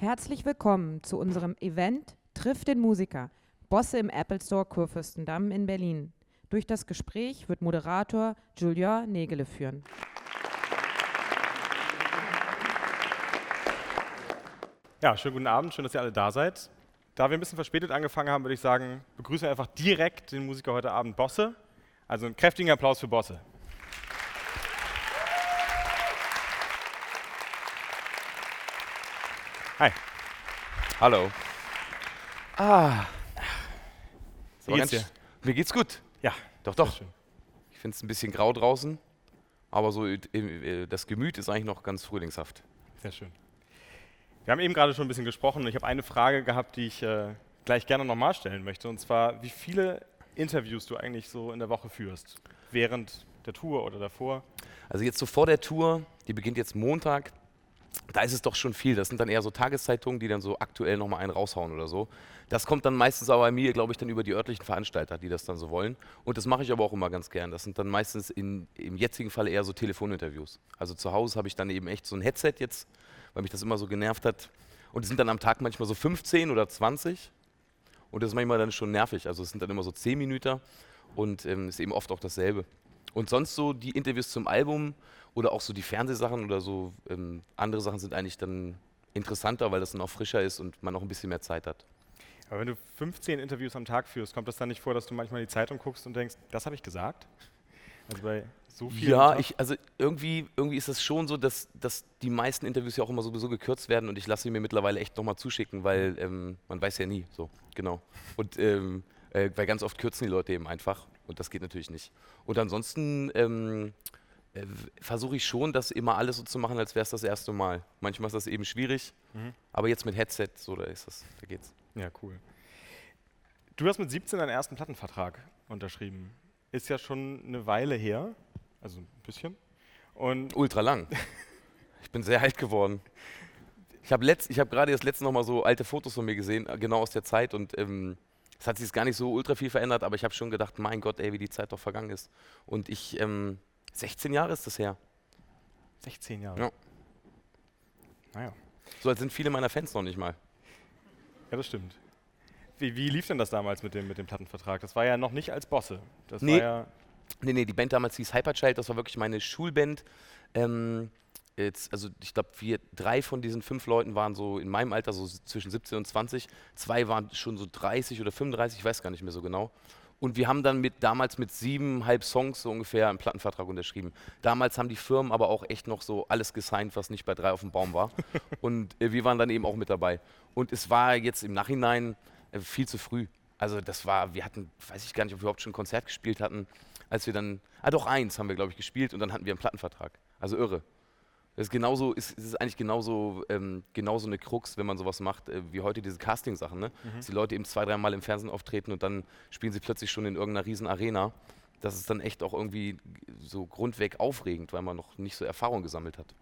Herzlich willkommen zu unserem Event Trifft den Musiker, Bosse im Apple Store Kurfürstendamm in Berlin. Durch das Gespräch wird Moderator Julien Nägele führen. Ja, schönen guten Abend, schön, dass ihr alle da seid. Da wir ein bisschen verspätet angefangen haben, würde ich sagen, begrüßen wir einfach direkt den Musiker heute Abend Bosse. Also einen kräftigen Applaus für Bosse. Hallo. Ah. Wie geht's dir? Mir geht's gut. Ja, Doch, doch. Ich finde es ein bisschen grau draußen, aber so äh, das Gemüt ist eigentlich noch ganz frühlingshaft. Sehr schön. Wir haben eben gerade schon ein bisschen gesprochen und ich habe eine Frage gehabt, die ich äh, gleich gerne nochmal stellen möchte. Und zwar, wie viele Interviews du eigentlich so in der Woche führst? Während der Tour oder davor? Also jetzt so vor der Tour, die beginnt jetzt Montag, da ist es doch schon viel. Das sind dann eher so Tageszeitungen, die dann so aktuell nochmal einen raushauen oder so. Das kommt dann meistens aber bei mir, glaube ich, dann über die örtlichen Veranstalter, die das dann so wollen. Und das mache ich aber auch immer ganz gern. Das sind dann meistens in, im jetzigen Fall eher so Telefoninterviews. Also zu Hause habe ich dann eben echt so ein Headset jetzt, weil mich das immer so genervt hat. Und es sind dann am Tag manchmal so 15 oder 20. Und das ist manchmal dann schon nervig. Also es sind dann immer so 10 Minuten und ähm, ist eben oft auch dasselbe. Und sonst so die Interviews zum Album oder auch so die Fernsehsachen oder so ähm, andere Sachen sind eigentlich dann interessanter, weil das dann auch frischer ist und man noch ein bisschen mehr Zeit hat. Aber wenn du 15 Interviews am Tag führst, kommt das dann nicht vor, dass du manchmal die Zeitung guckst und denkst, das habe ich gesagt? Also bei so vielen. Ja, ich, also irgendwie, irgendwie ist es schon so, dass, dass die meisten Interviews ja auch immer sowieso gekürzt werden und ich lasse sie mir mittlerweile echt nochmal zuschicken, weil ähm, man weiß ja nie, so, genau. Und ähm, äh, weil ganz oft kürzen die Leute eben einfach und das geht natürlich nicht. Und ansonsten ähm, äh, versuche ich schon, das immer alles so zu machen, als wäre es das erste Mal. Manchmal ist das eben schwierig, Mhm. aber jetzt mit Headset, so, da ist das, da geht's. Ja, cool. Du hast mit 17 deinen ersten Plattenvertrag unterschrieben. Ist ja schon eine Weile her, also ein bisschen. Und Ultra lang. Ich bin sehr alt geworden. Ich habe hab gerade das letzte noch mal so alte Fotos von mir gesehen, äh, genau aus der Zeit. Und ähm, es hat sich jetzt gar nicht so ultra viel verändert, aber ich habe schon gedacht, mein Gott, ey, wie die Zeit doch vergangen ist. Und ich, ähm, 16 Jahre ist das her. 16 Jahre. Ja. Naja, So alt sind viele meiner Fans noch nicht mal. ja, das stimmt. Wie, wie lief denn das damals mit dem, mit dem Plattenvertrag? Das war ja noch nicht als Bosse. Das Nee. war ja. Nee, nee, die Band damals hieß Hyperchild, das war wirklich meine Schulband. Ähm, jetzt, also ich glaube, wir drei von diesen fünf Leuten waren so in meinem Alter, so zwischen 17 und 20. Zwei waren schon so 30 oder 35, ich weiß gar nicht mehr so genau. Und wir haben dann mit, damals mit siebeneinhalb Songs so ungefähr einen Plattenvertrag unterschrieben. Damals haben die Firmen aber auch echt noch so alles gesigned, was nicht bei drei auf dem Baum war. und äh, wir waren dann eben auch mit dabei. Und es war jetzt im Nachhinein äh, viel zu früh. Also das war, wir hatten, weiß ich gar nicht, ob wir überhaupt schon ein Konzert gespielt hatten, als wir dann, ah doch eins haben wir glaube ich gespielt und dann hatten wir einen Plattenvertrag. Also irre. Das ist genauso, ist, ist eigentlich genauso, ähm, genauso eine Krux, wenn man sowas macht, äh, wie heute diese Casting-Sachen, ne? Dass die Leute eben zwei, dreimal im Fernsehen auftreten und dann spielen sie plötzlich schon in irgendeiner riesen Arena. Das ist dann echt auch irgendwie so grundweg aufregend, weil man noch nicht so Erfahrung gesammelt hat.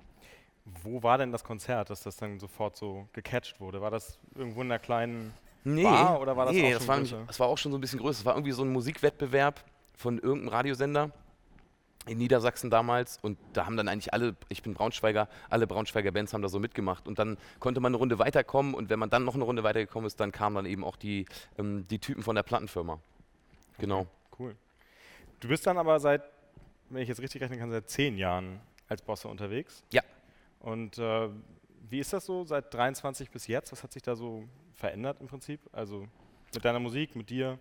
Wo war denn das Konzert, dass das dann sofort so gecatcht wurde? War das irgendwo in einer kleinen. Nee, Bar oder war das nee, auch das schon war, nämlich, das war auch schon so ein bisschen größer. Das war irgendwie so ein Musikwettbewerb von irgendeinem Radiosender in Niedersachsen damals und da haben dann eigentlich alle, ich bin Braunschweiger, alle Braunschweiger Bands haben da so mitgemacht und dann konnte man eine Runde weiterkommen und wenn man dann noch eine Runde weitergekommen ist, dann kamen dann eben auch die, ähm, die Typen von der Plattenfirma. Genau. Cool. Du bist dann aber seit, wenn ich jetzt richtig rechnen kann, seit zehn Jahren als Bosse unterwegs. Ja. Und äh, wie ist das so seit 23 bis jetzt? Was hat sich da so verändert im Prinzip? Also mit deiner Musik, mit dir?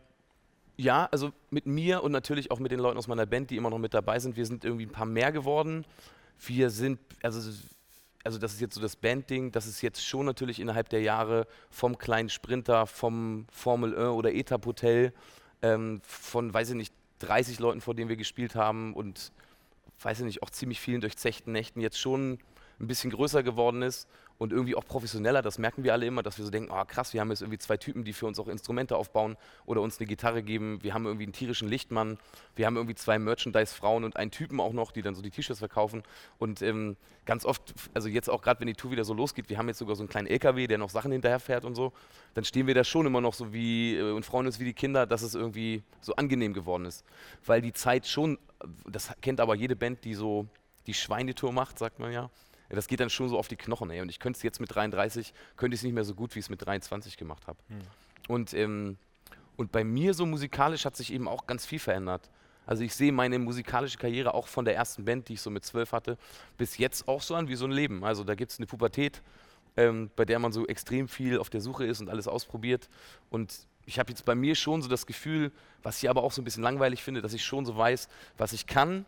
Ja, also mit mir und natürlich auch mit den Leuten aus meiner Band, die immer noch mit dabei sind. Wir sind irgendwie ein paar mehr geworden. Wir sind, also, also das ist jetzt so das Bandding, das ist jetzt schon natürlich innerhalb der Jahre vom kleinen Sprinter, vom Formel 1 oder Etap Hotel, ähm, von, weiß ich nicht, 30 Leuten, vor denen wir gespielt haben und, weiß ich nicht, auch ziemlich vielen durchzechten Nächten jetzt schon ein bisschen größer geworden ist und irgendwie auch professioneller. Das merken wir alle immer, dass wir so denken, ah krass, wir haben jetzt irgendwie zwei Typen, die für uns auch Instrumente aufbauen oder uns eine Gitarre geben. Wir haben irgendwie einen tierischen Lichtmann. Wir haben irgendwie zwei Merchandise-Frauen und einen Typen auch noch, die dann so die T-Shirts verkaufen. Und ähm, ganz oft, also jetzt auch gerade, wenn die Tour wieder so losgeht, wir haben jetzt sogar so einen kleinen LKW, der noch Sachen hinterherfährt und so, dann stehen wir da schon immer noch so wie äh, und freuen uns wie die Kinder, dass es irgendwie so angenehm geworden ist. Weil die Zeit schon, das kennt aber jede Band, die so die Schweinetour macht, sagt man Ja, das geht dann schon so auf die Knochen, ey. Und ich könnte es jetzt mit 33, könnte ich es nicht mehr so gut, wie ich es mit 23 gemacht habe. Hm. Und, ähm, und bei mir so musikalisch hat sich eben auch ganz viel verändert. Also ich sehe meine musikalische Karriere auch von der ersten Band, die ich so mit zwölf hatte, bis jetzt auch so an wie so ein Leben. Also da gibt es eine Pubertät, ähm, bei der man so extrem viel auf der Suche ist und alles ausprobiert. Und ich habe jetzt bei mir schon so das Gefühl, was ich aber auch so ein bisschen langweilig finde, dass ich schon so weiß, was ich kann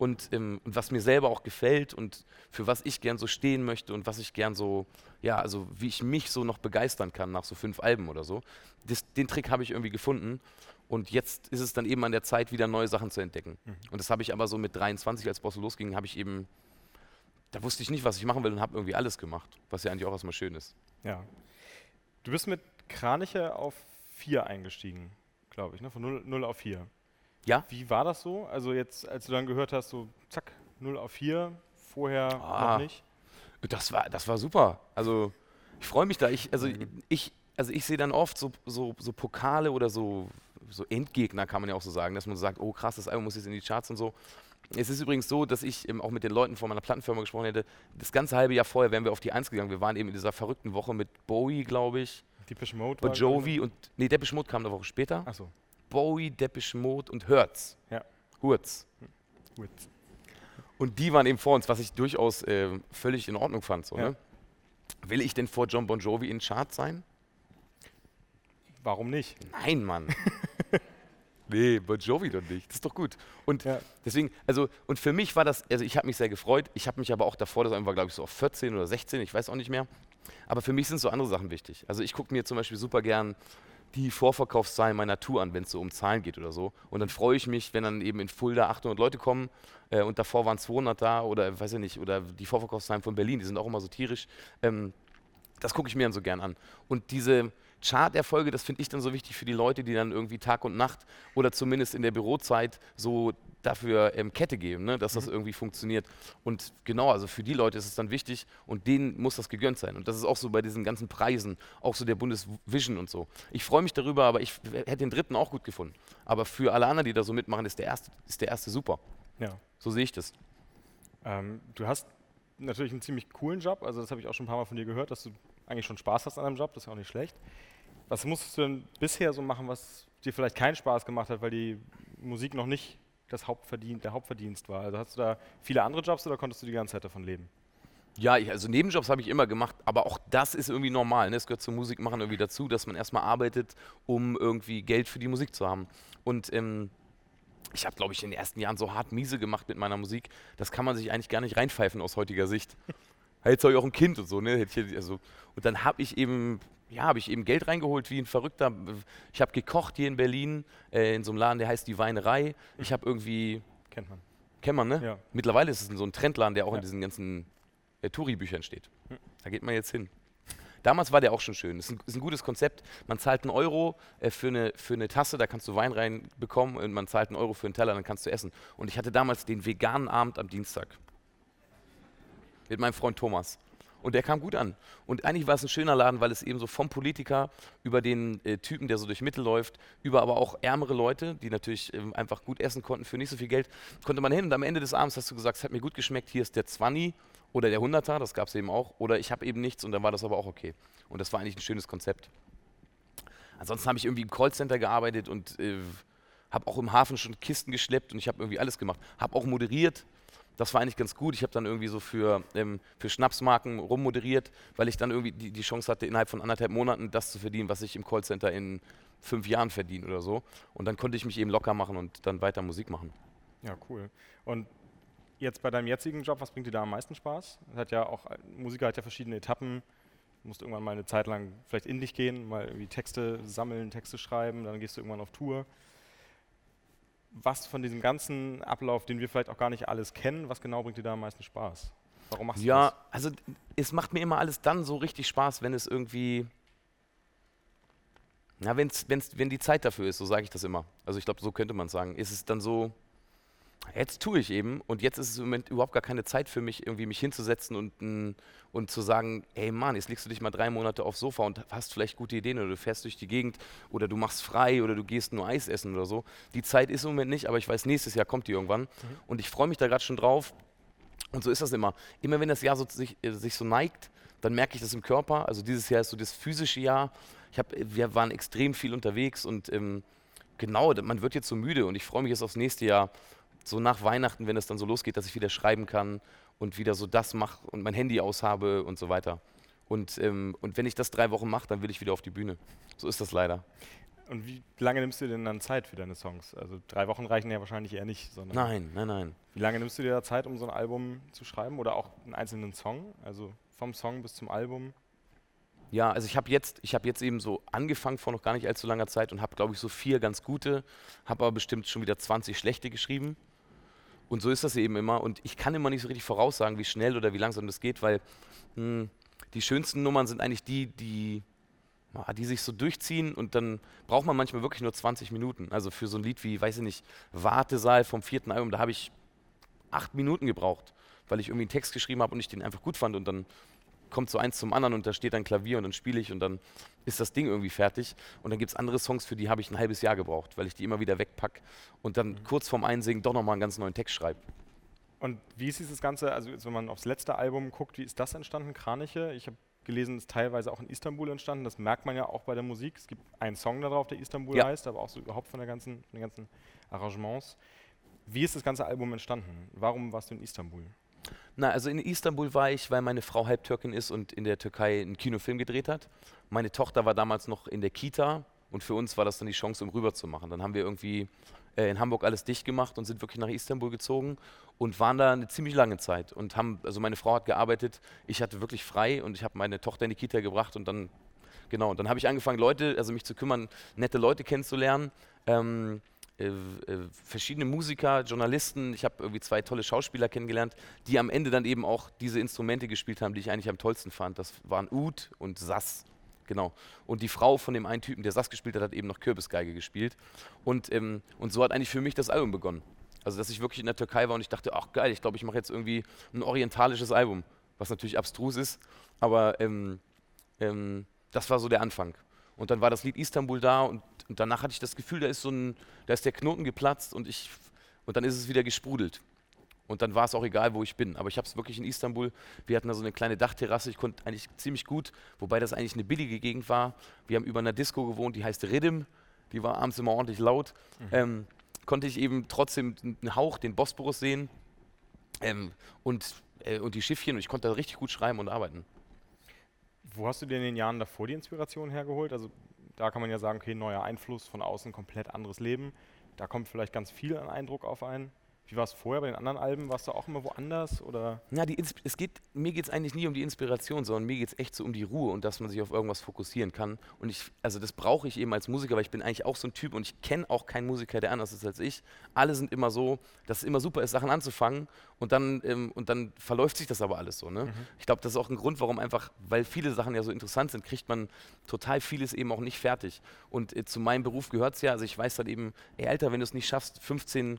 und, ähm, und was mir selber auch gefällt und für was ich gern so stehen möchte und was ich gern so, ja, also wie ich mich so noch begeistern kann nach so fünf Alben oder so. Das, den Trick habe ich irgendwie gefunden. Und jetzt ist es dann eben an der Zeit, wieder neue Sachen zu entdecken. Mhm. Und das habe ich aber so mit 23, als Bosse losging, habe ich eben, da wusste ich nicht, was ich machen will und habe irgendwie alles gemacht, was ja eigentlich auch erstmal schön ist. Ja. Du bist mit Kraniche auf 4 eingestiegen, glaube ich, ne? von 0, 0 auf 4. Ja? Wie war das so? Also jetzt, als du dann gehört hast, so zack, 0 auf 4, vorher Ah. noch nicht? Das war, das war super. Also ich freue mich da. Ich, also Mhm. ich, also ich sehe dann oft so, so, so Pokale oder so, so Endgegner, kann man ja auch so sagen, dass man sagt, oh krass, das Album muss jetzt in die Charts und so. Es ist übrigens so, dass ich ähm, auch mit den Leuten von meiner Plattenfirma gesprochen hätte. Das ganze halbe Jahr vorher wären wir auf die Eins gegangen. Wir waren eben in dieser verrückten Woche mit Bowie, glaube ich, Depeche Mode Bon Jovi und nee, Depeche Mode kam eine Woche später. Achso, Bowie, Depeche Mode und Hertz. Ja. Hurz. gut. Und die waren eben vor uns, was ich durchaus äh, völlig in Ordnung fand. So, Ja. ne? Will ich denn vor John Bon Jovi in Chart sein? Warum nicht? Nein, Mann. nee, Bon Jovi doch nicht. Das ist doch gut. Und Ja. deswegen, also, und für mich war das, also ich habe mich sehr gefreut. Ich habe mich aber auch davor, das war, glaube ich, so auf 14 oder 16, ich weiß auch nicht mehr. Aber für mich sind so andere Sachen wichtig. Also ich gucke mir zum Beispiel super gern die Vorverkaufszahlen meiner Tour an, wenn es so um Zahlen geht oder so. Und dann freue ich mich, wenn dann eben in Fulda 800 Leute kommen äh, und davor waren 200 da oder weiß ich nicht, oder die Vorverkaufszahlen von Berlin, die sind auch immer so tierisch. Ähm, das gucke ich mir dann so gern an. Und diese Chart-Erfolge, das finde ich dann so wichtig für die Leute, die dann irgendwie Tag und Nacht oder zumindest in der Bürozeit so dafür ähm, Kette geben, ne, dass das irgendwie funktioniert. Und genau, also für die Leute ist es dann wichtig und denen muss das gegönnt sein. Und das ist auch so bei diesen ganzen Preisen, auch so der Bundesvision und so. Ich freue mich darüber, aber ich hätte den dritten auch gut gefunden. Aber für alle anderen, die da so mitmachen, ist der erste, ist der erste super. Ja. So sehe ich das. Ähm, du hast natürlich einen ziemlich coolen Job, also das habe ich auch schon ein paar Mal von dir gehört, dass du eigentlich schon Spaß hast an deinem Job, das ist ja auch nicht schlecht. Was musstest du denn bisher so machen, was dir vielleicht keinen Spaß gemacht hat, weil die Musik noch nicht das Hauptverdien der Hauptverdienst war? Also hast du da viele andere Jobs oder konntest du die ganze Zeit davon leben? Ja, ich, also Nebenjobs habe ich immer gemacht, aber auch das ist irgendwie normal. Ne? Es gehört zum Musikmachen irgendwie dazu, dass man erstmal arbeitet, um irgendwie Geld für die Musik zu haben. Und ähm, ich habe, glaube ich, in den ersten Jahren so hart miese gemacht mit meiner Musik, das kann man sich eigentlich gar nicht reinpfeifen aus heutiger Sicht. Jetzt habe ich auch ein Kind und so, ne? Also, und dann habe ich eben, ja, habe ich eben Geld reingeholt wie ein Verrückter. Ich habe gekocht hier in Berlin, äh, in so einem Laden, der heißt Die Weinerei. Ich habe irgendwie, Kennt man. kennt man, ne? Ja. Mittlerweile ist es so ein Trendladen, der auch Ja. in diesen ganzen äh, Touri-Büchern steht. Hm. Da geht man jetzt hin. Damals war der auch schon schön. Das ist ein, ist ein gutes Konzept. Man zahlt einen Euro äh, für, eine, für eine Tasse, da kannst du Wein reinbekommen und man zahlt einen Euro für einen Teller, dann kannst du essen. Und ich hatte damals den veganen Abend am Dienstag. Mit meinem Freund Thomas. Und der kam gut an. Und eigentlich war es ein schöner Laden, weil es eben so vom Politiker über den äh, Typen, der so durch Mittel läuft, über aber auch ärmere Leute, die natürlich ähm, einfach gut essen konnten für nicht so viel Geld, konnte man hin. Und am Ende des Abends hast du gesagt, es hat mir gut geschmeckt, hier ist der 20 oder der 100er, das gab es eben auch. Oder ich habe eben nichts und dann war das aber auch okay. Und das war eigentlich ein schönes Konzept. Ansonsten habe ich irgendwie im Callcenter gearbeitet und äh, habe auch im Hafen schon Kisten geschleppt und ich habe irgendwie alles gemacht. Habe auch moderiert. Das war eigentlich ganz gut. Ich habe dann irgendwie so für, ähm, für Schnapsmarken rummoderiert, weil ich dann irgendwie die, die Chance hatte, innerhalb von anderthalb Monaten das zu verdienen, was ich im Callcenter in fünf Jahren verdiene oder so. Und dann konnte ich mich eben locker machen und dann weiter Musik machen. Ja, cool. Und jetzt bei deinem jetzigen Job, was bringt dir da am meisten Spaß? Hat ja auch, Musiker hat ja verschiedene Etappen. Du musst irgendwann mal eine Zeit lang vielleicht in dich gehen, mal irgendwie Texte sammeln, Texte schreiben, dann gehst du irgendwann auf Tour. Was von diesem ganzen Ablauf, den wir vielleicht auch gar nicht alles kennen, was genau bringt dir da am meisten Spaß? Warum machst du Ja, das? also es macht mir immer alles dann so richtig Spaß, wenn es irgendwie. Na, wenn's, wenn's, wenn die Zeit dafür ist, so sage ich das immer. Also ich glaube, so könnte man es sagen. Ist es dann so, jetzt tue ich eben und jetzt ist es im Moment überhaupt gar keine Zeit für mich, irgendwie mich hinzusetzen und, und zu sagen, ey Mann, jetzt legst du dich mal drei Monate aufs Sofa und hast vielleicht gute Ideen oder du fährst durch die Gegend oder du machst frei oder du gehst nur Eis essen oder so. Die Zeit ist im Moment nicht, aber ich weiß, nächstes Jahr kommt die irgendwann und ich freue mich da gerade schon drauf. Und so ist das immer. Immer wenn das Jahr so sich, äh, sich so neigt, dann merke ich das im Körper. Also dieses Jahr ist so das physische Jahr. Ich hab, wir waren extrem viel unterwegs und ähm, genau, man wird jetzt so müde und ich freue mich jetzt aufs nächste Jahr. So nach Weihnachten, wenn es dann so losgeht, dass ich wieder schreiben kann und wieder so das mache und mein Handy aushabe und so weiter. Und, ähm, und wenn ich das drei Wochen mache, dann will ich wieder auf die Bühne. So ist das leider. Und wie lange nimmst du dir denn dann Zeit für deine Songs? Also drei Wochen reichen ja wahrscheinlich eher nicht. Sondern nein, nein, nein. Wie lange nimmst du dir da Zeit, um so ein Album zu schreiben oder auch einen einzelnen Song? Also vom Song bis zum Album? Ja, also ich habe jetzt, ich jetzt eben so angefangen vor noch gar nicht allzu langer Zeit und habe, glaube ich, so vier ganz gute, habe aber bestimmt schon wieder 20 schlechte geschrieben. Und so ist das eben immer. Und ich kann immer nicht so richtig voraussagen, wie schnell oder wie langsam das geht, weil mh, hm, die schönsten Nummern sind eigentlich die, die, die sich so durchziehen und dann braucht man manchmal wirklich nur 20 Minuten. Also für so ein Lied wie, weiß ich nicht, Wartesaal vom vierten Album, da habe ich acht Minuten gebraucht, weil ich irgendwie einen Text geschrieben habe und ich den einfach gut fand und dann kommt so eins zum anderen und da steht ein Klavier und dann spiele ich und dann ist das Ding irgendwie fertig. Und dann gibt es andere Songs, für die habe ich ein halbes Jahr gebraucht, weil ich die immer wieder wegpacke und dann mhm. kurz vorm Einsingen doch nochmal einen ganz neuen Text schreibe. Und wie ist dieses Ganze, also wenn man aufs letzte Album guckt, wie ist das entstanden, Kraniche? Ich habe gelesen, ist teilweise auch in Istanbul entstanden. Das merkt man ja auch bei der Musik. Es gibt einen Song darauf, der Istanbul ja. heißt, aber auch so überhaupt von, der ganzen, von den ganzen Arrangements. Wie ist das ganze Album entstanden? Warum warst du in Istanbul? Na, also in Istanbul war ich, weil meine Frau Halbtürkin ist und in der Türkei einen Kinofilm gedreht hat. Meine Tochter war damals noch in der Kita und für uns war das dann die Chance, um rüber zu machen. Dann haben wir irgendwie äh, in Hamburg alles dicht gemacht und sind wirklich nach Istanbul gezogen und waren da eine ziemlich lange Zeit. Und haben, also meine Frau hat gearbeitet, ich hatte wirklich frei und ich habe meine Tochter in die Kita gebracht und dann, genau, und dann habe ich angefangen, Leute, also mich zu kümmern, nette Leute kennenzulernen. Ähm, äh, äh, verschiedene Musiker, Journalisten, ich habe irgendwie zwei tolle Schauspieler kennengelernt, die am Ende dann eben auch diese Instrumente gespielt haben, die ich eigentlich am tollsten fand. Das waren Ud und Sass. Genau. Und die Frau von dem einen Typen, der Sass gespielt hat, hat eben noch Kürbisgeige gespielt. Und, ähm, und so hat eigentlich für mich das Album begonnen. Also, dass ich wirklich in der Türkei war und ich dachte, ach geil, ich glaube, ich mache jetzt irgendwie ein orientalisches Album, was natürlich abstrus ist, aber ähm, ähm, das war so der Anfang. Und dann war das Lied Istanbul da und, und, danach hatte ich das Gefühl, da ist so ein, da ist der Knoten geplatzt und ich und dann ist es wieder gesprudelt. Und dann war es auch egal, wo ich bin. Aber ich habe es wirklich in Istanbul. Wir hatten da so eine kleine Dachterrasse. Ich konnte eigentlich ziemlich gut, wobei das eigentlich eine billige Gegend war. Wir haben über einer Disco gewohnt, die heißt Riddim. Die war abends immer ordentlich laut. Mhm. Ähm, konnte ich eben trotzdem einen Hauch, den Bosporus sehen ähm, und, äh, und die Schiffchen. Und ich konnte da richtig gut schreiben und arbeiten. Wo hast du dir in den Jahren davor die Inspiration hergeholt? Also da kann man ja sagen, okay, neuer Einfluss von außen, komplett anderes Leben. Da kommt vielleicht ganz viel an Eindruck auf einen. Wie war es vorher bei den anderen Alben? Warst du auch immer woanders? Oder? Ja, die es geht, mir geht es eigentlich nie um die Inspiration, sondern mir geht es echt so um die Ruhe und dass man sich auf irgendwas fokussieren kann. Und ich, also das brauche ich eben als Musiker, weil ich bin eigentlich auch so ein Typ und ich kenne auch keinen Musiker, der anders ist als ich. Alle sind immer so, dass es immer super ist, Sachen anzufangen und dann, ähm, und dann verläuft sich das aber alles so. Ne? Mhm. Ich glaube, das ist auch ein Grund, warum einfach, weil viele Sachen ja so interessant sind, kriegt man total vieles eben auch nicht fertig. Und äh, zu meinem Beruf gehört es ja, also ich weiß dann eben, ey Alter, wenn du es nicht schaffst, 15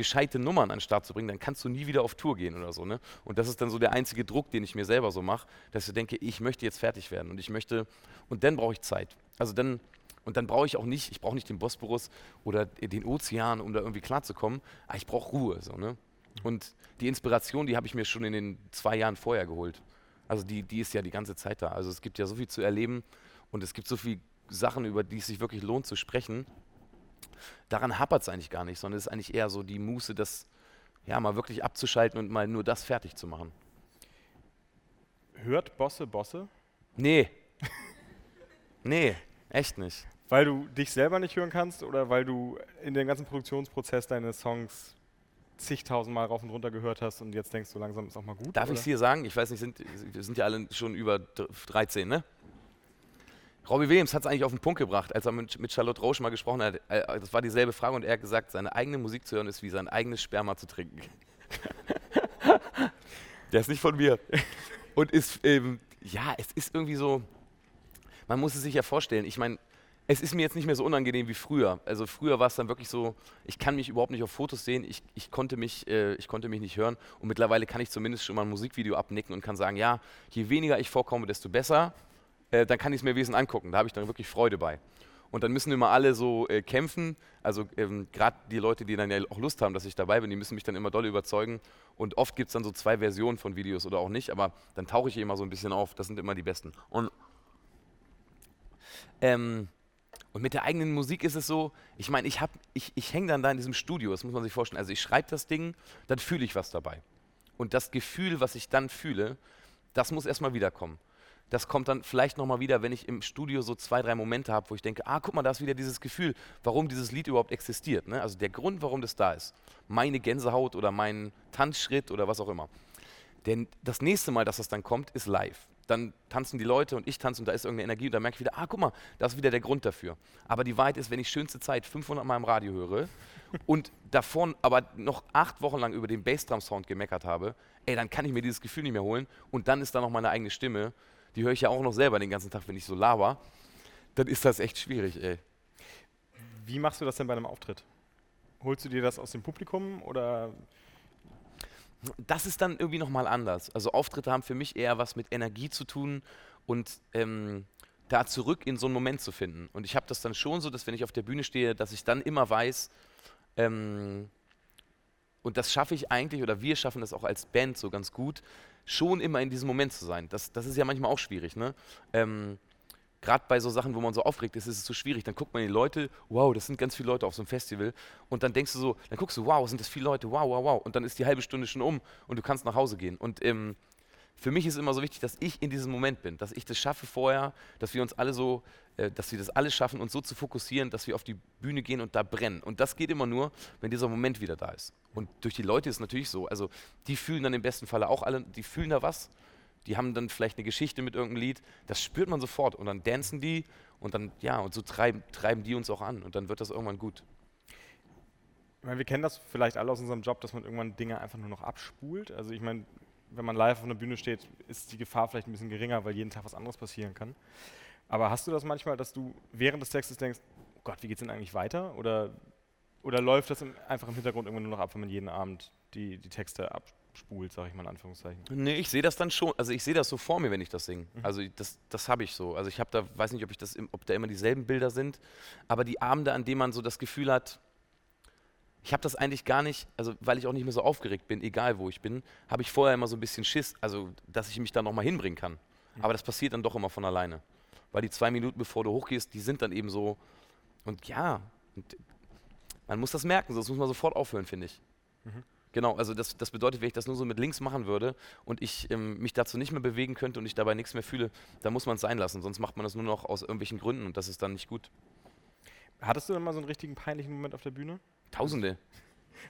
gescheite Nummern an den Start zu bringen, dann kannst du nie wieder auf Tour gehen oder so. Ne? Und das ist dann so der einzige Druck, den ich mir selber so mache, dass ich denke, ich möchte jetzt fertig werden und ich möchte, und dann brauche ich Zeit. Also dann, und dann brauche ich auch nicht, ich brauche nicht den Bosporus oder den Ozean, um da irgendwie klarzukommen, aber ich brauche Ruhe. So, ne? Und die Inspiration, die habe ich mir schon in den zwei Jahren vorher geholt. Also die, die ist ja die ganze Zeit da. Also es gibt ja so viel zu erleben und es gibt so viele Sachen, über die es sich wirklich lohnt zu sprechen daran hapert es eigentlich gar nicht, sondern es ist eigentlich eher so die Muße, das ja mal wirklich abzuschalten und mal nur das fertig zu machen. Hört Bosse Bosse? Nee. nee, echt nicht. Weil du dich selber nicht hören kannst oder weil du in dem ganzen Produktionsprozess deine Songs zigtausendmal rauf und runter gehört hast und jetzt denkst du langsam ist auch mal gut? Darf ich es dir sagen? Ich weiß nicht, sind, wir sind ja alle schon über 13, ne? Robbie Williams hat es eigentlich auf den Punkt gebracht, als er mit, mit Charlotte Roche mal gesprochen hat. Äh, das war dieselbe Frage und er hat gesagt, seine eigene Musik zu hören ist wie sein eigenes Sperma zu trinken. Der ist nicht von mir. Und ist, ähm, ja, es ist irgendwie so, man muss es sich ja vorstellen. Ich meine, es ist mir jetzt nicht mehr so unangenehm wie früher. Also früher war es dann wirklich so, ich kann mich überhaupt nicht auf Fotos sehen, ich, ich, konnte mich, äh, ich konnte mich nicht hören und mittlerweile kann ich zumindest schon mal ein Musikvideo abnicken und kann sagen, ja, je weniger ich vorkomme, desto besser äh, dann kann ich es mir wesentlich angucken. Da habe ich dann wirklich Freude bei. Und dann müssen immer alle so äh, kämpfen. Also ähm, gerade die Leute, die dann ja auch Lust haben, dass ich dabei bin, die müssen mich dann immer doll überzeugen. Und oft gibt es dann so zwei Versionen von Videos oder auch nicht, aber dann tauche ich immer so ein bisschen auf. Das sind immer die besten. Und, ähm, und mit der eigenen Musik ist es so, ich meine, ich, ich, ich hänge dann da in diesem Studio, das muss man sich vorstellen. Also ich schreibe das Ding, dann fühle ich was dabei. Und das Gefühl, was ich dann fühle, das muss erstmal wiederkommen das kommt dann vielleicht nochmal wieder, wenn ich im Studio so zwei, drei Momente habe, wo ich denke, ah, guck mal, da ist wieder dieses Gefühl, warum dieses Lied überhaupt existiert. Ne? Also der Grund, warum das da ist. Meine Gänsehaut oder mein Tanzschritt oder was auch immer. Denn das nächste Mal, dass das dann kommt, ist live. Dann tanzen die Leute und ich tanze und da ist irgendeine Energie und dann merke ich wieder, ah, guck mal, das ist wieder der Grund dafür. Aber die Wahrheit ist, wenn ich schönste Zeit 500 Mal im Radio höre und davon aber noch acht Wochen lang über den Bassdrum-Sound gemeckert habe, ey, dann kann ich mir dieses Gefühl nicht mehr holen und dann ist da noch meine eigene Stimme die höre ich ja auch noch selber den ganzen Tag, wenn ich so laber, dann ist das echt schwierig, ey. Wie machst du das denn bei einem Auftritt? Holst du dir das aus dem Publikum oder? Das ist dann irgendwie nochmal anders. Also Auftritte haben für mich eher was mit Energie zu tun und ähm, da zurück in so einen Moment zu finden. Und ich habe das dann schon so, dass wenn ich auf der Bühne stehe, dass ich dann immer weiß, ähm, und das schaffe ich eigentlich, oder wir schaffen das auch als Band so ganz gut, schon immer in diesem Moment zu sein. Das, das ist ja manchmal auch schwierig. Ne? Ähm, Gerade bei so Sachen, wo man so aufregt ist, ist es so schwierig. Dann guckt man die Leute, wow, das sind ganz viele Leute auf so einem Festival. Und dann denkst du so, dann guckst du, wow, sind das viele Leute, wow, wow, wow. Und dann ist die halbe Stunde schon um und du kannst nach Hause gehen. Und ähm, für mich ist immer so wichtig, dass ich in diesem Moment bin, dass ich das schaffe vorher, dass wir uns alle so, äh, dass wir das alles schaffen, uns so zu fokussieren, dass wir auf die Bühne gehen und da brennen. Und das geht immer nur, wenn dieser Moment wieder da ist. Und durch die Leute ist es natürlich so. Also die fühlen dann im besten Falle auch alle, die fühlen da was. Die haben dann vielleicht eine Geschichte mit irgendeinem Lied. Das spürt man sofort. Und dann dancen die und dann, ja, und so treiben, treiben die uns auch an. Und dann wird das irgendwann gut. Ich meine, wir kennen das vielleicht alle aus unserem Job, dass man irgendwann Dinge einfach nur noch abspult. Also ich meine, wenn man live auf einer Bühne steht, ist die Gefahr vielleicht ein bisschen geringer, weil jeden Tag was anderes passieren kann. Aber hast du das manchmal, dass du während des Textes denkst, oh Gott, wie geht es denn eigentlich weiter? Oder, oder läuft das im, einfach im Hintergrund irgendwann nur noch ab, wenn man jeden Abend die, die Texte abspult, sage ich mal in Anführungszeichen? Nee, ich sehe das dann schon. Also ich sehe das so vor mir, wenn ich das singe. Mhm. Also das, das habe ich so. Also ich habe da, weiß nicht, ob, ich das, ob da immer dieselben Bilder sind, aber die Abende, an denen man so das Gefühl hat, ich habe das eigentlich gar nicht, also weil ich auch nicht mehr so aufgeregt bin, egal wo ich bin, habe ich vorher immer so ein bisschen Schiss, also dass ich mich da nochmal hinbringen kann. Mhm. Aber das passiert dann doch immer von alleine. Weil die zwei Minuten, bevor du hochgehst, die sind dann eben so. Und ja, und man muss das merken, sonst muss man sofort aufhören, finde ich. Mhm. Genau, also das, das bedeutet, wenn ich das nur so mit links machen würde und ich ähm, mich dazu nicht mehr bewegen könnte und ich dabei nichts mehr fühle, dann muss man es sein lassen. Sonst macht man das nur noch aus irgendwelchen Gründen und das ist dann nicht gut. Hattest du denn mal so einen richtigen peinlichen Moment auf der Bühne? Tausende.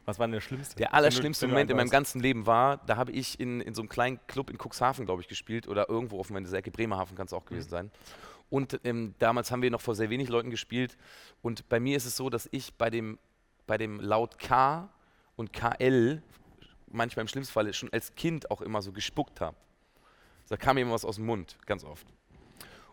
Was war denn der schlimmste? Der allerschlimmste Moment in meinem ganzen Leben war, da habe ich in, in so einem kleinen Club in Cuxhaven, glaube ich, gespielt oder irgendwo auf meiner Ecke, Bremerhaven kann es auch gewesen mhm. sein. Und ähm, damals haben wir noch vor sehr wenig Leuten gespielt. Und bei mir ist es so, dass ich bei dem, bei dem Laut K und KL manchmal im schlimmsten Fall schon als Kind auch immer so gespuckt habe. Da kam mir immer was aus dem Mund, ganz oft.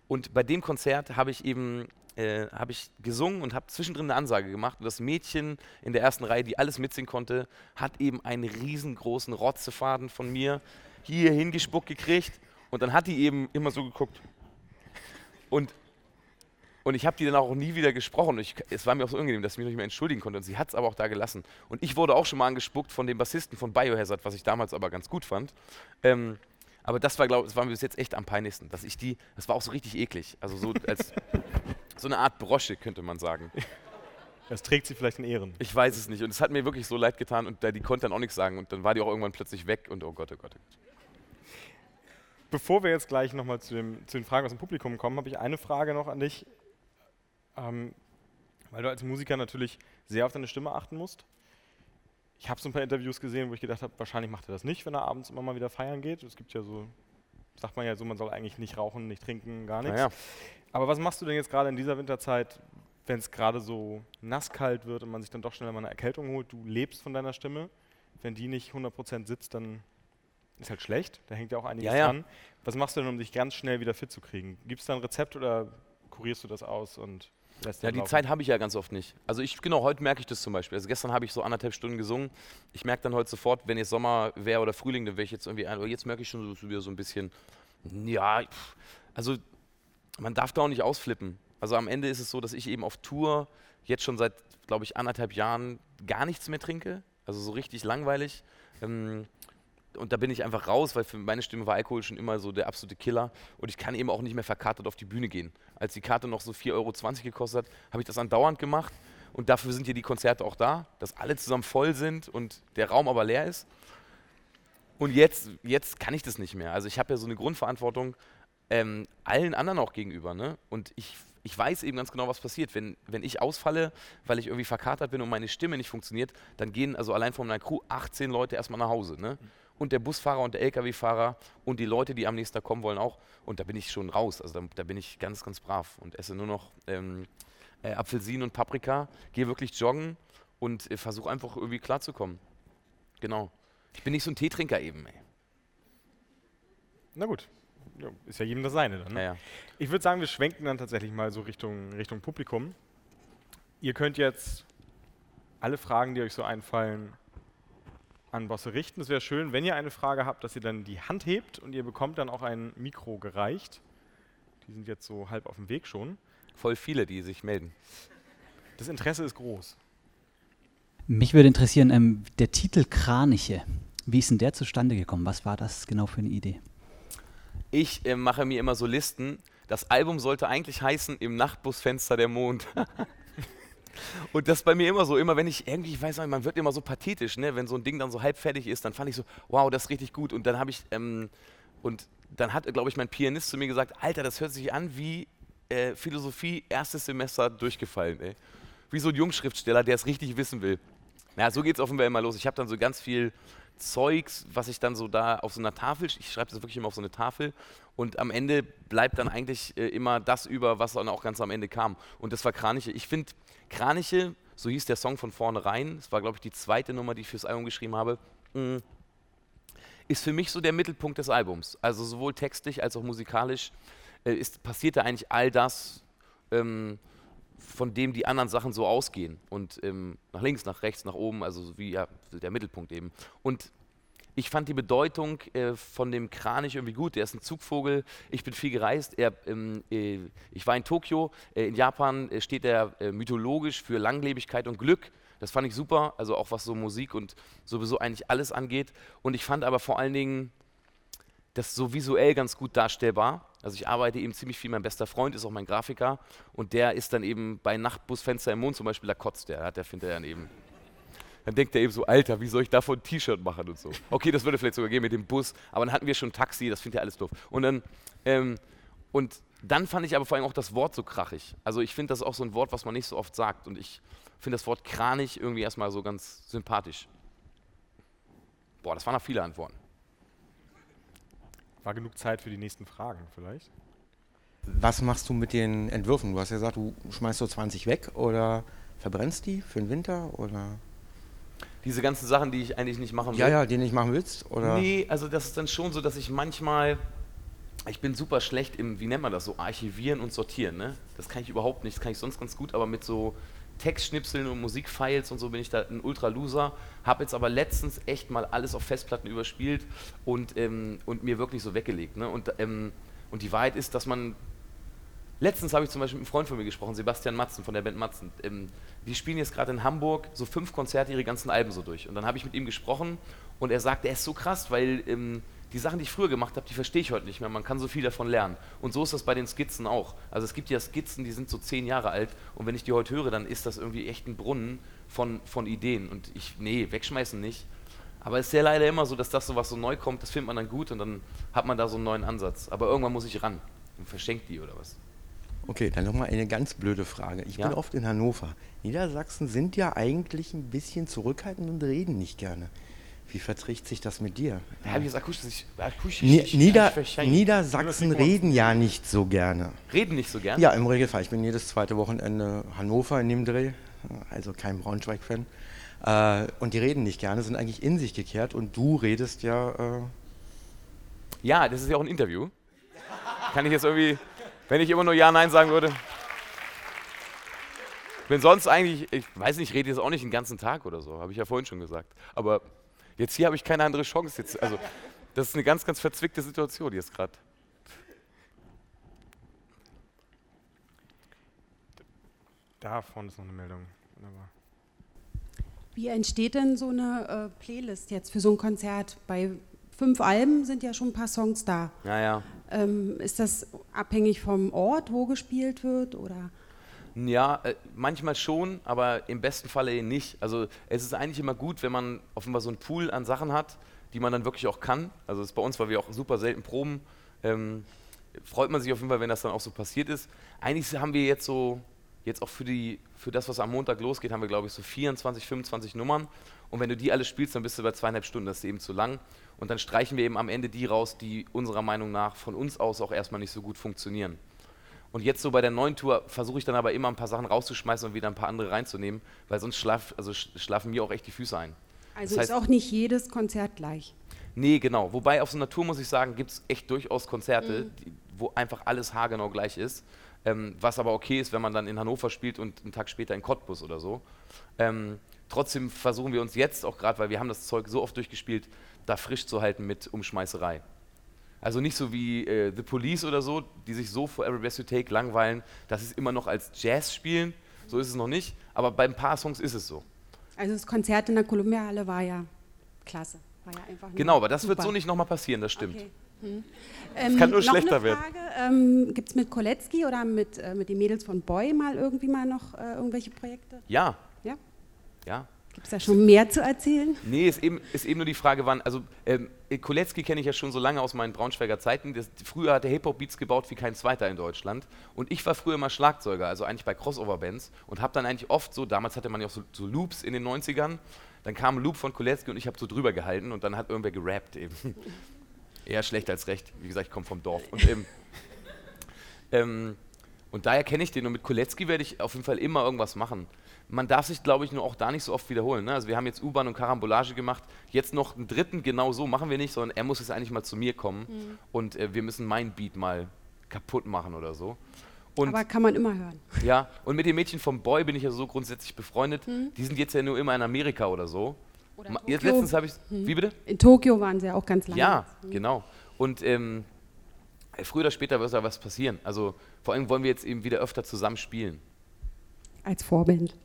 Und bei dem Konzert habe ich eben äh, habe ich gesungen und habe zwischendrin eine Ansage gemacht. Und das Mädchen in der ersten Reihe, die alles mitsingen konnte, hat eben einen riesengroßen Rotzefaden von mir hier hingespuckt gekriegt. Und dann hat die eben immer so geguckt. Und, und ich habe die dann auch nie wieder gesprochen. Ich, es war mir auch so unangenehm, dass ich mich nicht mehr entschuldigen konnte. Und sie hat es aber auch da gelassen. Und ich wurde auch schon mal angespuckt von dem Bassisten von Biohazard, was ich damals aber ganz gut fand. Ähm, aber das war, glaube ich, das war mir bis jetzt echt am peinlichsten, dass ich die, das war auch so richtig eklig. Also so als so eine Art Brosche, könnte man sagen. Das trägt sie vielleicht in Ehren. Ich weiß es nicht. Und es hat mir wirklich so leid getan und die konnte dann auch nichts sagen. Und dann war die auch irgendwann plötzlich weg und oh Gott, oh Gott. Oh Gott. Bevor wir jetzt gleich nochmal zu, zu den Fragen aus dem Publikum kommen, habe ich eine Frage noch an dich. Ähm, weil du als Musiker natürlich sehr auf deine Stimme achten musst. Ich habe so ein paar Interviews gesehen, wo ich gedacht habe, wahrscheinlich macht er das nicht, wenn er abends immer mal wieder feiern geht. Es gibt ja so, sagt man ja so, man soll eigentlich nicht rauchen, nicht trinken, gar nichts. Ja. Aber was machst du denn jetzt gerade in dieser Winterzeit, wenn es gerade so nasskalt wird und man sich dann doch schneller mal eine Erkältung holt? Du lebst von deiner Stimme. Wenn die nicht 100% sitzt, dann ist halt schlecht. Da hängt ja auch einiges ja, ja. dran. Was machst du denn, um dich ganz schnell wieder fit zu kriegen? Gibt es da ein Rezept oder kurierst du das aus und Ja, die laufen? Zeit habe ich ja ganz oft nicht. Also ich, genau, heute merke ich das zum Beispiel. Also gestern habe ich so anderthalb Stunden gesungen. Ich merke dann heute sofort, wenn jetzt Sommer wäre oder Frühling, dann wäre ich jetzt irgendwie ein, aber jetzt merke ich schon so, wieder so ein bisschen, ja, also man darf da auch nicht ausflippen. Also am Ende ist es so, dass ich eben auf Tour jetzt schon seit, glaube ich, anderthalb Jahren gar nichts mehr trinke. Also so richtig langweilig. Ähm, und da bin ich einfach raus, weil für meine Stimme war Alkohol schon immer so der absolute Killer. Und ich kann eben auch nicht mehr verkartet auf die Bühne gehen. Als die Karte noch so 4,20 Euro gekostet hat, habe ich das andauernd gemacht. Und dafür sind hier die Konzerte auch da, dass alle zusammen voll sind und der Raum aber leer ist. Und jetzt, jetzt kann ich das nicht mehr. Also ich habe ja so eine Grundverantwortung ähm, allen anderen auch gegenüber. Ne? Und ich, ich weiß eben ganz genau, was passiert. Wenn, wenn ich ausfalle, weil ich irgendwie verkatert bin und meine Stimme nicht funktioniert, dann gehen also allein von meiner Crew 18 Leute erstmal nach Hause. Ne? Und der Busfahrer und der LKW-Fahrer und die Leute, die am nächsten Tag kommen wollen, auch. Und da bin ich schon raus. Also da, da bin ich ganz, ganz brav und esse nur noch ähm, äh, Apfelsinen und Paprika, gehe wirklich joggen und äh, versuche einfach irgendwie klarzukommen. Genau. Ich bin nicht so ein Teetrinker eben, ey. Na gut. Ja, ist ja jedem das seine dann. Ne? Ja, ja. Ich würde sagen, wir schwenken dann tatsächlich mal so Richtung, Richtung Publikum. Ihr könnt jetzt alle Fragen, die euch so einfallen, an Bosse richten. Es wäre schön, wenn ihr eine Frage habt, dass ihr dann die Hand hebt und ihr bekommt dann auch ein Mikro gereicht. Die sind jetzt so halb auf dem Weg schon. Voll viele, die sich melden. Das Interesse ist groß. Mich würde interessieren, ähm, der Titel Kraniche. Wie ist denn der zustande gekommen? Was war das genau für eine Idee? Ich äh, mache mir immer so Listen. Das Album sollte eigentlich heißen Im Nachtbusfenster der Mond. Und das ist bei mir immer so, immer wenn ich irgendwie, ich weiß nicht, man wird immer so pathetisch, ne? wenn so ein Ding dann so halb fertig ist, dann fand ich so, wow, das ist richtig gut. Und dann habe ich, ähm, und dann hat, glaube ich, mein Pianist zu mir gesagt, Alter, das hört sich an wie äh, Philosophie erstes Semester durchgefallen, ey. Wie so ein Jungschriftsteller, der es richtig wissen will. Na, so geht es offenbar immer los. Ich habe dann so ganz viel Zeugs, was ich dann so da auf so einer Tafel, ich schreibe das wirklich immer auf so eine Tafel und am Ende bleibt dann eigentlich äh, immer das über, was dann auch ganz am Ende kam. Und das war Kraniche. Ich finde, Kraniche, so hieß der Song von vornherein, das war glaube ich die zweite Nummer, die ich fürs Album geschrieben habe, mh, mm, ist für mich so der Mittelpunkt des Albums. Also sowohl textlich als auch musikalisch äh, ist, passiert da eigentlich all das, ähm, von dem die anderen Sachen so ausgehen. Und ähm, nach links, nach rechts, nach oben, also so wie ja, der Mittelpunkt eben. Und ich fand die Bedeutung äh, von dem Kranich irgendwie gut. Der ist ein Zugvogel. Ich bin viel gereist. Er, ähm, äh, ich war in Tokio. Äh, in Japan äh, steht er äh, mythologisch für Langlebigkeit und Glück. Das fand ich super. Also auch was so Musik und sowieso eigentlich alles angeht. Und ich fand aber vor allen Dingen das so visuell ganz gut darstellbar. Also ich arbeite eben ziemlich viel, mein bester Freund ist auch mein Grafiker und der ist dann eben bei Nachtbusfenster im Mond zum Beispiel, da kotzt der, der findet er dann eben. Dann denkt er eben so, Alter, wie soll ich davon ein T-Shirt machen und so. Okay, das würde vielleicht sogar gehen mit dem Bus, aber dann hatten wir schon Taxi, das findet er alles doof. Und dann, ähm, und dann fand ich aber vor allem auch das Wort so krachig. Also ich finde das auch so ein Wort, was man nicht so oft sagt und ich finde das Wort kranig irgendwie erstmal so ganz sympathisch. Boah, das waren noch viele Antworten. War genug Zeit für die nächsten Fragen vielleicht? Was machst du mit den Entwürfen? Du hast ja gesagt, du schmeißt so 20 weg oder verbrennst die für den Winter oder? Diese ganzen Sachen, die ich eigentlich nicht machen will. Ja, ja, die nicht machen willst? Oder? Nee, also das ist dann schon so, dass ich manchmal, ich bin super schlecht im, wie nennt man das so, archivieren und sortieren. Ne? Das kann ich überhaupt nicht, das kann ich sonst ganz gut, aber mit so Textschnipseln und Musikfiles und so bin ich da ein Ultra-Loser. Habe jetzt aber letztens echt mal alles auf Festplatten überspielt und, ähm, und mir wirklich so weggelegt. Ne? Und, ähm, und die Wahrheit ist, dass man. Letztens habe ich zum Beispiel mit einem Freund von mir gesprochen, Sebastian Matzen von der Band Matzen. Ähm, die spielen jetzt gerade in Hamburg so fünf Konzerte, ihre ganzen Alben so durch. Und dann habe ich mit ihm gesprochen und er sagt, er ist so krass, weil ähm, die Sachen, die ich früher gemacht habe, die verstehe ich heute nicht mehr. Man kann so viel davon lernen. Und so ist das bei den Skizzen auch. Also es gibt ja Skizzen, die sind so zehn Jahre alt und wenn ich die heute höre, dann ist das irgendwie echt ein Brunnen von, von Ideen. Und ich, nee, wegschmeißen nicht. Aber es ist ja leider immer so, dass das so was so neu kommt, das findet man dann gut und dann hat man da so einen neuen Ansatz. Aber irgendwann muss ich ran und verschenkt die oder was. Okay, dann nochmal eine ganz blöde Frage. Ich Ja. bin oft in Hannover. Niedersachsen sind ja eigentlich ein bisschen zurückhaltend und reden nicht gerne. Wie verträgt sich das mit dir? Da habe ich jetzt akustisch, akustisch nicht Nieder. Niedersachsen reden ja nicht so gerne. Reden nicht so gern? Ja, im Regelfall. Ich bin jedes zweite Wochenende Hannover in dem Dreh, also kein Braunschweig-Fan. Äh, und die reden nicht gerne, sind eigentlich in sich gekehrt. Und du redest ja. Äh, Ja, das ist ja auch ein Interview. Kann ich jetzt irgendwie, wenn ich immer nur Ja, Nein sagen würde. Bin sonst eigentlich, ich weiß nicht, ich rede jetzt auch nicht den ganzen Tag oder so, habe ich ja vorhin schon gesagt. Aber jetzt hier habe ich keine andere Chance. Jetzt, also, das ist eine ganz, ganz verzwickte Situation jetzt gerade. Da vorne ist noch eine Meldung. Wunderbar. Wie entsteht denn so eine äh, Playlist jetzt für so ein Konzert? Bei fünf Alben sind ja schon ein paar Songs da. Ja, ja. Ähm, ist das abhängig vom Ort, wo gespielt wird? Oder? Ja, äh, manchmal schon, aber im besten Falle eben nicht. Also es ist eigentlich immer gut, wenn man offenbar so einen Pool an Sachen hat, die man dann wirklich auch kann. Also das ist bei uns, weil wir auch super selten proben, ähm, freut man sich auf jeden Fall, wenn das dann auch so passiert ist. Eigentlich haben wir jetzt so, jetzt auch für, die, für das, was am Montag losgeht, haben wir glaube ich so 24, 25 Nummern. Und wenn du die alle spielst, dann bist du bei zweieinhalb Stunden, das ist eben zu lang. Und dann streichen wir eben am Ende die raus, die unserer Meinung nach von uns aus auch erstmal nicht so gut funktionieren. Und jetzt so bei der neuen Tour versuche ich dann aber immer ein paar Sachen rauszuschmeißen und wieder ein paar andere reinzunehmen, weil sonst schlaf, also schlafen mir auch echt die Füße ein. Also das heißt, ist auch nicht jedes Konzert gleich. Nee, genau. Wobei auf so einer Tour, muss ich sagen, gibt es echt durchaus Konzerte, mhm. die, wo einfach alles haargenau gleich ist. Ähm, was aber okay ist, wenn man dann in Hannover spielt und einen Tag später in Cottbus oder so. Ähm, trotzdem versuchen wir uns jetzt auch gerade, weil wir haben das Zeug so oft durchgespielt, da frisch zu halten mit Umschmeißerei. Also nicht so wie äh, The Police oder so, die sich so vor Every Best You Take langweilen, dass sie es immer noch als Jazz spielen. So ist es noch nicht. Aber bei ein paar Songs ist es so. Also das Konzert in der Columbia-Halle war ja klasse. War ja einfach genau, aber das super. wird so nicht nochmal passieren, das stimmt. Okay. Hm. Ähm, kann nur schlechter werden. Ähm, Gibt es mit Kolecki oder mit, äh, mit den Mädels von Boy mal irgendwie mal noch äh, irgendwelche Projekte? Ja. Ja? Ja. Gibt es da schon mehr zu erzählen? Nee, ist eben, ist eben nur die Frage, wann. Also, ähm, Kolecki kenne ich ja schon so lange aus meinen Braunschweiger Zeiten. Das, früher hat er Hip-Hop-Beats gebaut wie kein zweiter in Deutschland. Und ich war früher mal Schlagzeuger, also eigentlich bei Crossover-Bands. Und habe dann eigentlich oft so, damals hatte man ja auch so, so Loops in den 90ern. Dann kam ein Loop von Kolecki und ich habe so drüber gehalten und dann hat irgendwer gerappt eben. Eher schlecht als recht. Wie gesagt, ich komme vom Dorf. Und, ähm, ähm, und daher kenne ich den. Und mit Kolecki werde ich auf jeden Fall immer irgendwas machen man darf sich, glaube ich, nur auch da nicht so oft wiederholen. Ne? Also wir haben jetzt U-Bahn und Karambolage gemacht, jetzt noch einen dritten, genau so machen wir nicht, sondern er muss jetzt eigentlich mal zu mir kommen mhm. und äh, wir müssen mein Beat mal kaputt machen oder so. Und Aber kann man immer hören. Ja, und mit den Mädchen vom Boy bin ich ja so grundsätzlich befreundet. Mhm. Die sind jetzt ja nur immer in Amerika oder so. Oder jetzt letztens habe ich. Mhm. Wie bitte? In Tokio waren sie ja auch ganz lange. Ja, mhm. genau. Und ähm, früher oder später wird da was passieren. Also vor allem wollen wir jetzt eben wieder öfter zusammen spielen. Als Vorbild.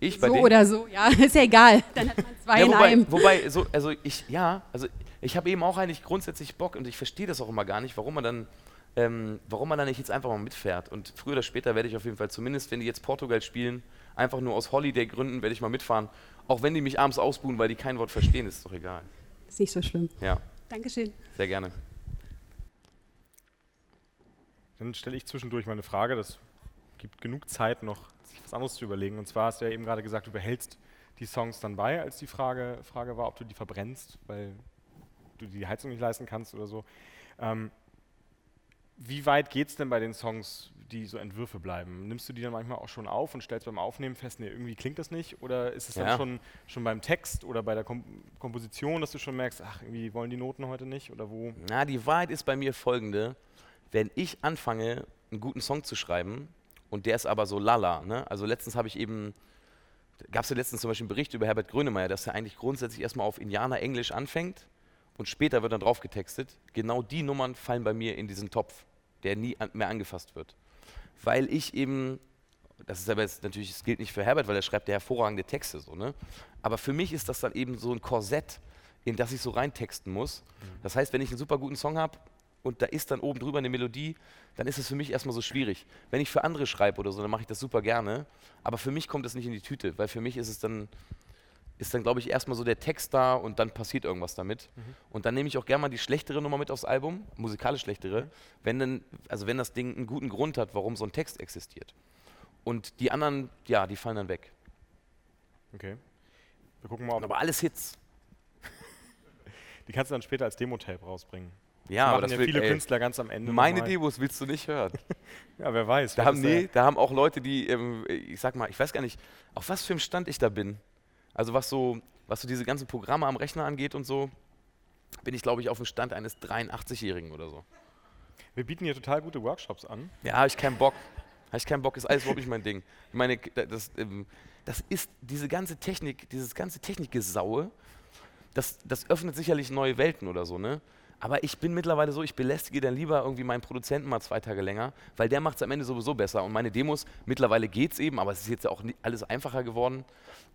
Ich bei so oder so, ja, ist ja egal. Dann hat man zwei ja, in wobei, einem. Wobei, so, also ich, ja, also ich habe eben auch eigentlich grundsätzlich Bock und ich verstehe das auch immer gar nicht, warum man dann, ähm, warum man dann nicht jetzt einfach mal mitfährt. Und früher oder später werde ich auf jeden Fall, zumindest wenn die jetzt Portugal spielen, einfach nur aus Holiday-Gründen werde ich mal mitfahren. Auch wenn die mich abends ausbuhen, weil die kein Wort verstehen, ist doch egal. Ist nicht so schlimm. Ja. Dankeschön. Sehr gerne. Dann stelle ich zwischendurch mal eine Frage. Das gibt genug Zeit noch was anderes zu überlegen. Und zwar hast du ja eben gerade gesagt, du behältst die Songs dann bei, als die Frage, Frage war, ob du die verbrennst, weil du die Heizung nicht leisten kannst oder so. Ähm, wie weit geht es denn bei den Songs, die so Entwürfe bleiben? Nimmst du die dann manchmal auch schon auf und stellst beim Aufnehmen fest, nee, irgendwie klingt das nicht? Oder ist es ja. dann schon, schon beim Text oder bei der Kom Komposition, dass du schon merkst, ach, irgendwie wollen die Noten heute nicht? Oder wo? Na, die Wahrheit ist bei mir folgende. Wenn ich anfange, einen guten Song zu schreiben, und der ist aber so lala. Ne? Also letztens habe ich eben, gab es ja letztens zum Beispiel einen Bericht über Herbert Grönemeyer, dass er eigentlich grundsätzlich erstmal auf Indianer-Englisch anfängt und später wird dann drauf getextet. Genau die Nummern fallen bei mir in diesen Topf, der nie an, mehr angefasst wird. Weil ich eben, das ist aber jetzt natürlich, das gilt nicht für Herbert, weil er schreibt ja hervorragende Texte so, ne? Aber für mich ist das dann eben so ein Korsett, in das ich so reintexten muss. Mhm. Das heißt, wenn ich einen super guten Song habe, und da ist dann oben drüber eine Melodie, dann ist es für mich erstmal so schwierig. Wenn ich für andere schreibe oder so, dann mache ich das super gerne. Aber für mich kommt das nicht in die Tüte, weil für mich ist es dann, ist dann glaube ich, erstmal so der Text da und dann passiert irgendwas damit. Mhm. Und dann nehme ich auch gerne mal die schlechtere Nummer mit aufs Album, musikalisch schlechtere, mhm. wenn, dann, also wenn das Ding einen guten Grund hat, warum so ein Text existiert. Und die anderen, ja, die fallen dann weg. Okay. Wir gucken mal, ob Aber alles Hits. die kannst du dann später als Demo-Tape rausbringen. Ja, das aber das ja will, viele ey, Künstler ganz am Ende. Meine Demos willst du nicht hören. ja, wer weiß. Da haben, nee, da haben auch Leute, die, ähm, ich sag mal, ich weiß gar nicht, auf was für einem Stand ich da bin. Also was so, was so diese ganzen Programme am Rechner angeht und so, bin ich, glaube ich, auf dem Stand eines 83-Jährigen oder so. Wir bieten hier total gute Workshops an. Ja, habe ich keinen Bock. Habe ich keinen Bock, ist alles überhaupt nicht mein Ding. Ich meine, das, ähm, das ist diese ganze Technik, dieses ganze Technikgesaue, das, das öffnet sicherlich neue Welten oder so, ne? Aber ich bin mittlerweile so, ich belästige dann lieber irgendwie meinen Produzenten mal zwei Tage länger, weil der macht es am Ende sowieso besser. Und meine Demos, mittlerweile geht es eben, aber es ist jetzt auch alles einfacher geworden.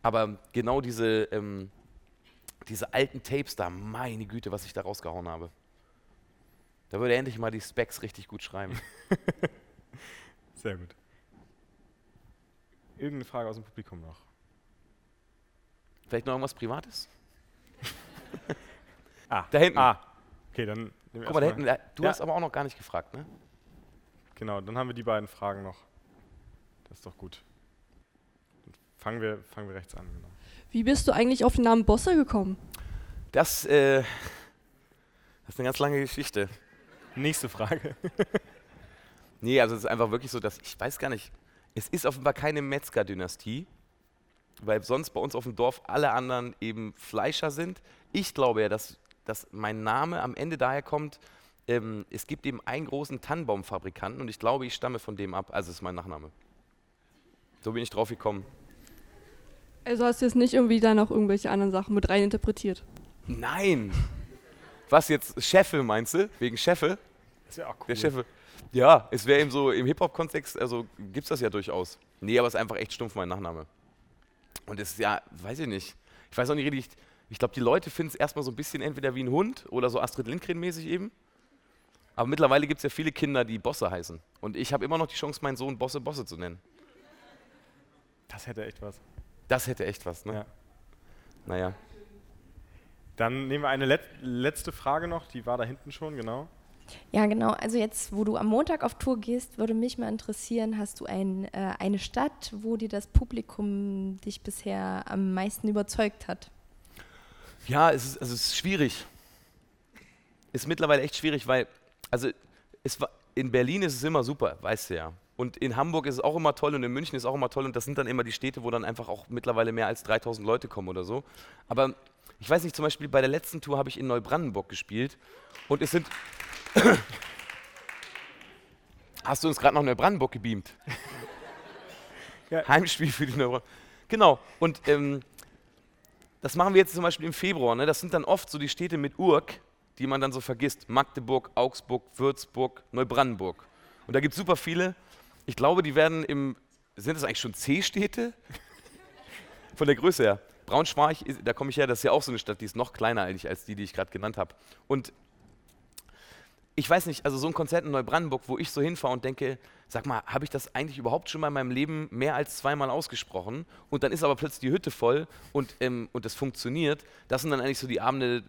Aber genau diese, ähm, diese alten Tapes da, meine Güte, was ich da rausgehauen habe. Da würde er endlich mal die Specs richtig gut schreiben. Sehr gut. Irgendeine Frage aus dem Publikum noch? Vielleicht noch irgendwas Privates? Ah, Da hinten. Ah, okay, dann nehmen wir Guck mal, da hinten, äh, du Ja. hast aber auch noch gar nicht gefragt, ne? Genau, dann haben wir die beiden Fragen noch. Das ist doch gut. Dann fangen wir, fangen wir rechts an, genau. Wie bist du eigentlich auf den Namen Bosse gekommen? Das, äh, das ist eine ganz lange Geschichte. Nächste Frage. Nee, also es ist einfach wirklich so, dass ich weiß gar nicht. Es ist offenbar keine Metzger-Dynastie, weil sonst bei uns auf dem Dorf alle anderen eben Fleischer sind. Ich glaube ja, dass, dass mein Name am Ende daher kommt, ähm, es gibt eben einen großen Tannenbaumfabrikanten und ich glaube, ich stamme von dem ab. Also es ist mein Nachname. So bin ich drauf gekommen. Also hast du jetzt nicht irgendwie da noch irgendwelche anderen Sachen mit rein interpretiert? Nein! Was jetzt? Cheffe meinst du? Wegen Cheffe? Das wäre auch cool. Der Cheffe. Ja, es wäre eben so im Hip-Hop-Kontext, also gibt es das ja durchaus. Nee, aber es ist einfach echt stumpf mein Nachname. Und es ist ja, weiß ich nicht. Ich weiß auch nicht richtig. Ich glaube, die Leute finden es erstmal so ein bisschen entweder wie ein Hund oder so Astrid Lindgren-mäßig eben. Aber mittlerweile gibt es ja viele Kinder, die Bosse heißen. Und ich habe immer noch die Chance, meinen Sohn Bosse Bosse zu nennen. Das hätte echt was. Das hätte echt was, ne? Ja. Naja. Dann nehmen wir eine let letzte Frage noch, die war da hinten schon, genau. Ja, genau. Also jetzt, wo du am Montag auf Tour gehst, würde mich mal interessieren, hast du ein, äh, eine Stadt, wo dir das Publikum dich bisher am meisten überzeugt hat? Ja, es ist, also es ist schwierig. Ist mittlerweile echt schwierig, weil, also es war, in Berlin ist es immer super, weißt du ja. Und in Hamburg ist es auch immer toll und in München ist es auch immer toll und das sind dann immer die Städte, wo dann einfach auch mittlerweile mehr als 3000 Leute kommen oder so. Aber ich weiß nicht, zum Beispiel bei der letzten Tour habe ich in Neubrandenburg gespielt und es sind. Hast du uns gerade nach Neubrandenburg gebeamt? Ja. Heimspiel für die Neubrandenburg. Genau. Und ähm, das machen wir jetzt zum Beispiel im Februar. Ne? Das sind dann oft so die Städte mit Urk, die man dann so vergisst. Magdeburg, Augsburg, Würzburg, Neubrandenburg. Und da gibt es super viele. Ich glaube, die werden im. Sind das eigentlich schon C-Städte? Von der Größe her. Braunschweig, da komme ich her, das ist ja auch so eine Stadt, die ist noch kleiner eigentlich als die, die ich gerade genannt habe. Und ich weiß nicht, also so ein Konzert in Neubrandenburg, wo ich so hinfahre und denke, sag mal, habe ich das eigentlich überhaupt schon mal in meinem Leben mehr als zweimal ausgesprochen? Und dann ist aber plötzlich die Hütte voll und, ähm, und das funktioniert. Das sind dann eigentlich so die Abende,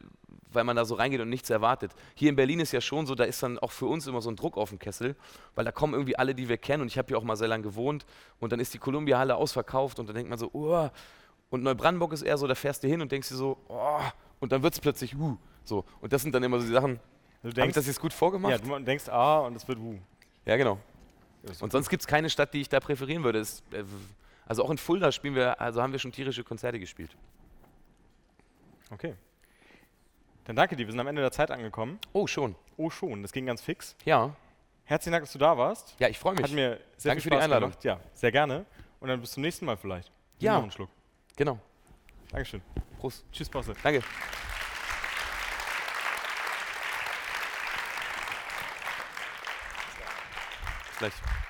weil man da so reingeht und nichts erwartet. Hier in Berlin ist ja schon so, da ist dann auch für uns immer so ein Druck auf dem Kessel, weil da kommen irgendwie alle, die wir kennen. Und ich habe hier auch mal sehr lange gewohnt und dann ist die Columbia-Halle ausverkauft und dann denkt man so, oh. Und Neubrandenburg ist eher so, da fährst du hin und denkst dir so, oh. Und dann wird es plötzlich, uh. So. Und das sind dann immer so die Sachen, Du habe ich das jetzt gut vorgemacht? ja, du denkst A und es wird U. Ja, genau. Und sonst gibt es keine Stadt, die ich da präferieren würde. Es, äh, also auch in Fulda spielen wir, also haben wir schon tierische Konzerte gespielt. Okay. Dann danke dir, wir sind am Ende der Zeit angekommen. Oh, schon. Oh schon, das ging ganz fix. Ja. Herzlichen Dank, dass du da warst. Ja, ich freue mich. Hat mir sehr Danke viel für die Spaß Einladung. gemacht. Ja, sehr gerne. Und dann bis zum nächsten Mal vielleicht. Ja. Noch einen Schluck. Genau. Dankeschön. Prost. Tschüss, Bosse. Danke. Bis gleich.